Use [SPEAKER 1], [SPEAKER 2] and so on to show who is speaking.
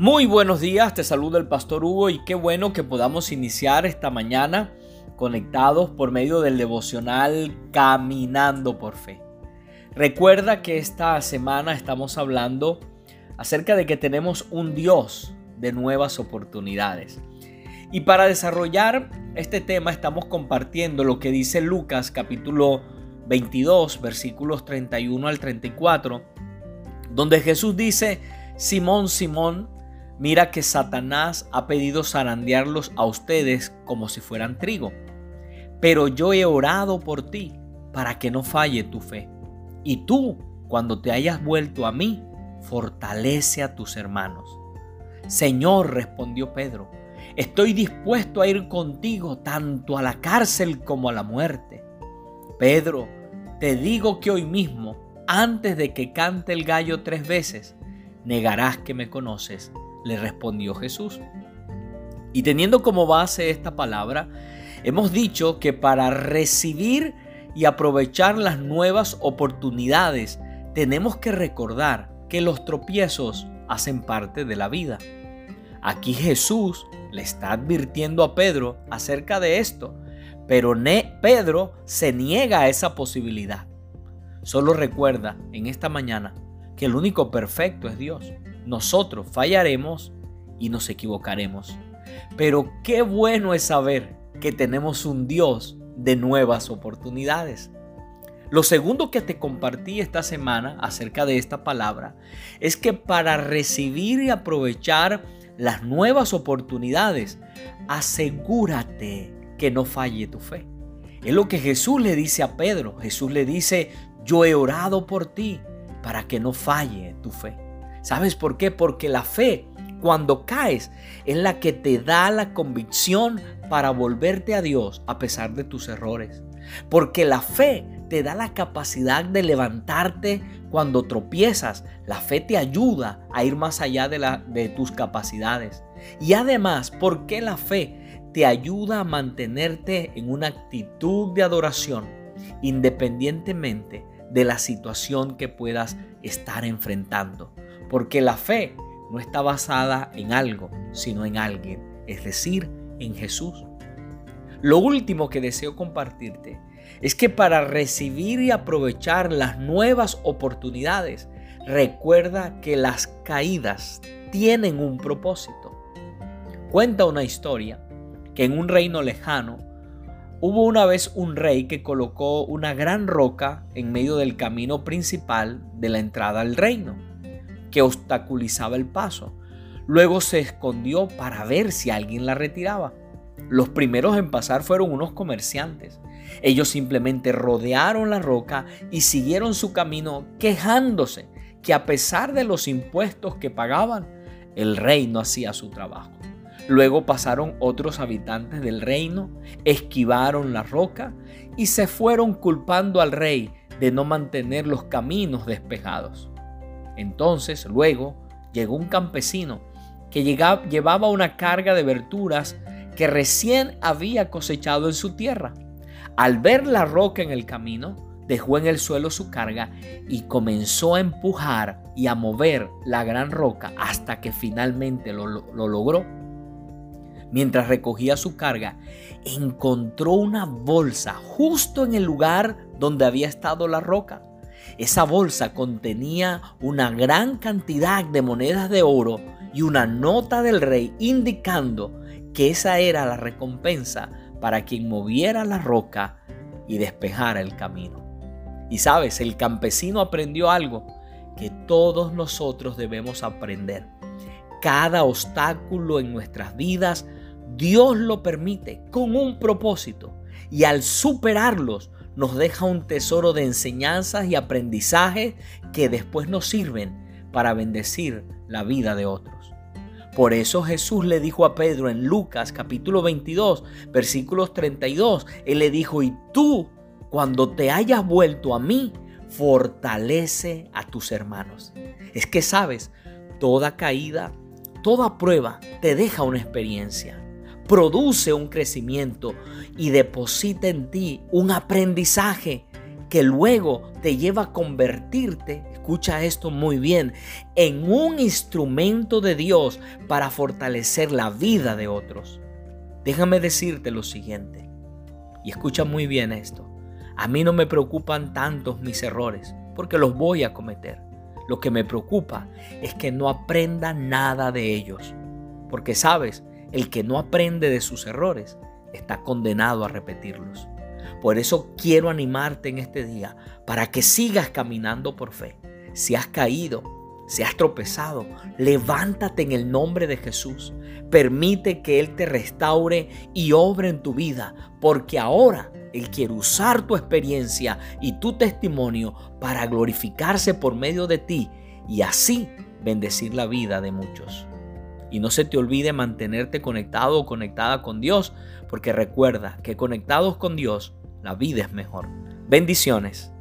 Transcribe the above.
[SPEAKER 1] Muy buenos días, te saluda el pastor Hugo y qué bueno que podamos iniciar esta mañana conectados por medio del devocional Caminando por Fe. Recuerda que esta semana estamos hablando acerca de que tenemos un Dios de nuevas oportunidades. Y para desarrollar este tema estamos compartiendo lo que dice Lucas capítulo 22 versículos 31 al 34, donde Jesús dice, Simón, Simón, Mira que Satanás ha pedido zarandearlos a ustedes como si fueran trigo. Pero yo he orado por ti para que no falle tu fe. Y tú, cuando te hayas vuelto a mí, fortalece a tus hermanos. Señor, respondió Pedro, estoy dispuesto a ir contigo tanto a la cárcel como a la muerte. Pedro, te digo que hoy mismo, antes de que cante el gallo tres veces, negarás que me conoces le respondió Jesús. Y teniendo como base esta palabra, hemos dicho que para recibir y aprovechar las nuevas oportunidades, tenemos que recordar que los tropiezos hacen parte de la vida. Aquí Jesús le está advirtiendo a Pedro acerca de esto, pero Pedro se niega a esa posibilidad. Solo recuerda en esta mañana que el único perfecto es Dios nosotros fallaremos y nos equivocaremos. Pero qué bueno es saber que tenemos un Dios de nuevas oportunidades. Lo segundo que te compartí esta semana acerca de esta palabra es que para recibir y aprovechar las nuevas oportunidades, asegúrate que no falle tu fe. Es lo que Jesús le dice a Pedro. Jesús le dice, yo he orado por ti para que no falle tu fe. ¿Sabes por qué? Porque la fe, cuando caes, es la que te da la convicción para volverte a Dios a pesar de tus errores. Porque la fe te da la capacidad de levantarte cuando tropiezas. La fe te ayuda a ir más allá de, tus capacidades. Y además, porque la fe te ayuda a mantenerte en una actitud de adoración independientemente de la situación que puedas estar enfrentando. Porque la fe no está basada en algo, sino en alguien, es decir, en Jesús. Lo último que deseo compartirte es que para recibir y aprovechar las nuevas oportunidades, recuerda que las caídas tienen un propósito. Cuenta una historia que en un reino lejano hubo una vez un rey que colocó una gran roca en medio del camino principal de la entrada al reino que obstaculizaba el paso. Luego se escondió para ver si alguien la retiraba. Los primeros en pasar fueron unos comerciantes. Ellos simplemente rodearon la roca y siguieron su camino quejándose que a pesar de los impuestos que pagaban, el rey no hacía su trabajo. Luego pasaron otros habitantes del reino, esquivaron la roca y se fueron culpando al rey de no mantener los caminos despejados. Entonces, luego, llegó un campesino que llevaba una carga de verduras que recién había cosechado en su tierra. Al ver la roca en el camino, dejó en el suelo su carga y comenzó a empujar y a mover la gran roca hasta que finalmente lo, lo logró. Mientras recogía su carga, encontró una bolsa justo en el lugar donde había estado la roca. Esa bolsa contenía una gran cantidad de monedas de oro y una nota del rey indicando que esa era la recompensa para quien moviera la roca y despejara el camino. Y sabes, el campesino aprendió algo que todos nosotros debemos aprender. Cada obstáculo en nuestras vidas, Dios lo permite con un propósito. Y al superarlos, nos deja un tesoro de enseñanzas y aprendizaje que después nos sirven para bendecir la vida de otros. Por eso Jesús le dijo a Pedro en Lucas capítulo 22 versículos 32, Él le dijo, y tú cuando te hayas vuelto a mí, fortalece a tus hermanos. Es que sabes, toda caída, toda prueba te deja una experiencia produce un crecimiento y deposita en ti un aprendizaje que luego te lleva a convertirte, escucha esto muy bien, en un instrumento de Dios para fortalecer la vida de otros. Déjame decirte lo siguiente, y escucha muy bien esto. A mí no me preocupan tantos mis errores, porque los voy a cometer. Lo que me preocupa es que no aprenda nada de ellos. Porque sabes, el que no aprende de sus errores está condenado a repetirlos. Por eso quiero animarte en este día para que sigas caminando por fe. Si has caído, si has tropezado, levántate en el nombre de Jesús. Permite que Él te restaure y obre en tu vida, porque ahora Él quiere usar tu experiencia y tu testimonio para glorificarse por medio de ti y así bendecir la vida de muchos. Y no se te olvide mantenerte conectado o conectada con Dios, porque recuerda que conectados con Dios, la vida es mejor. Bendiciones.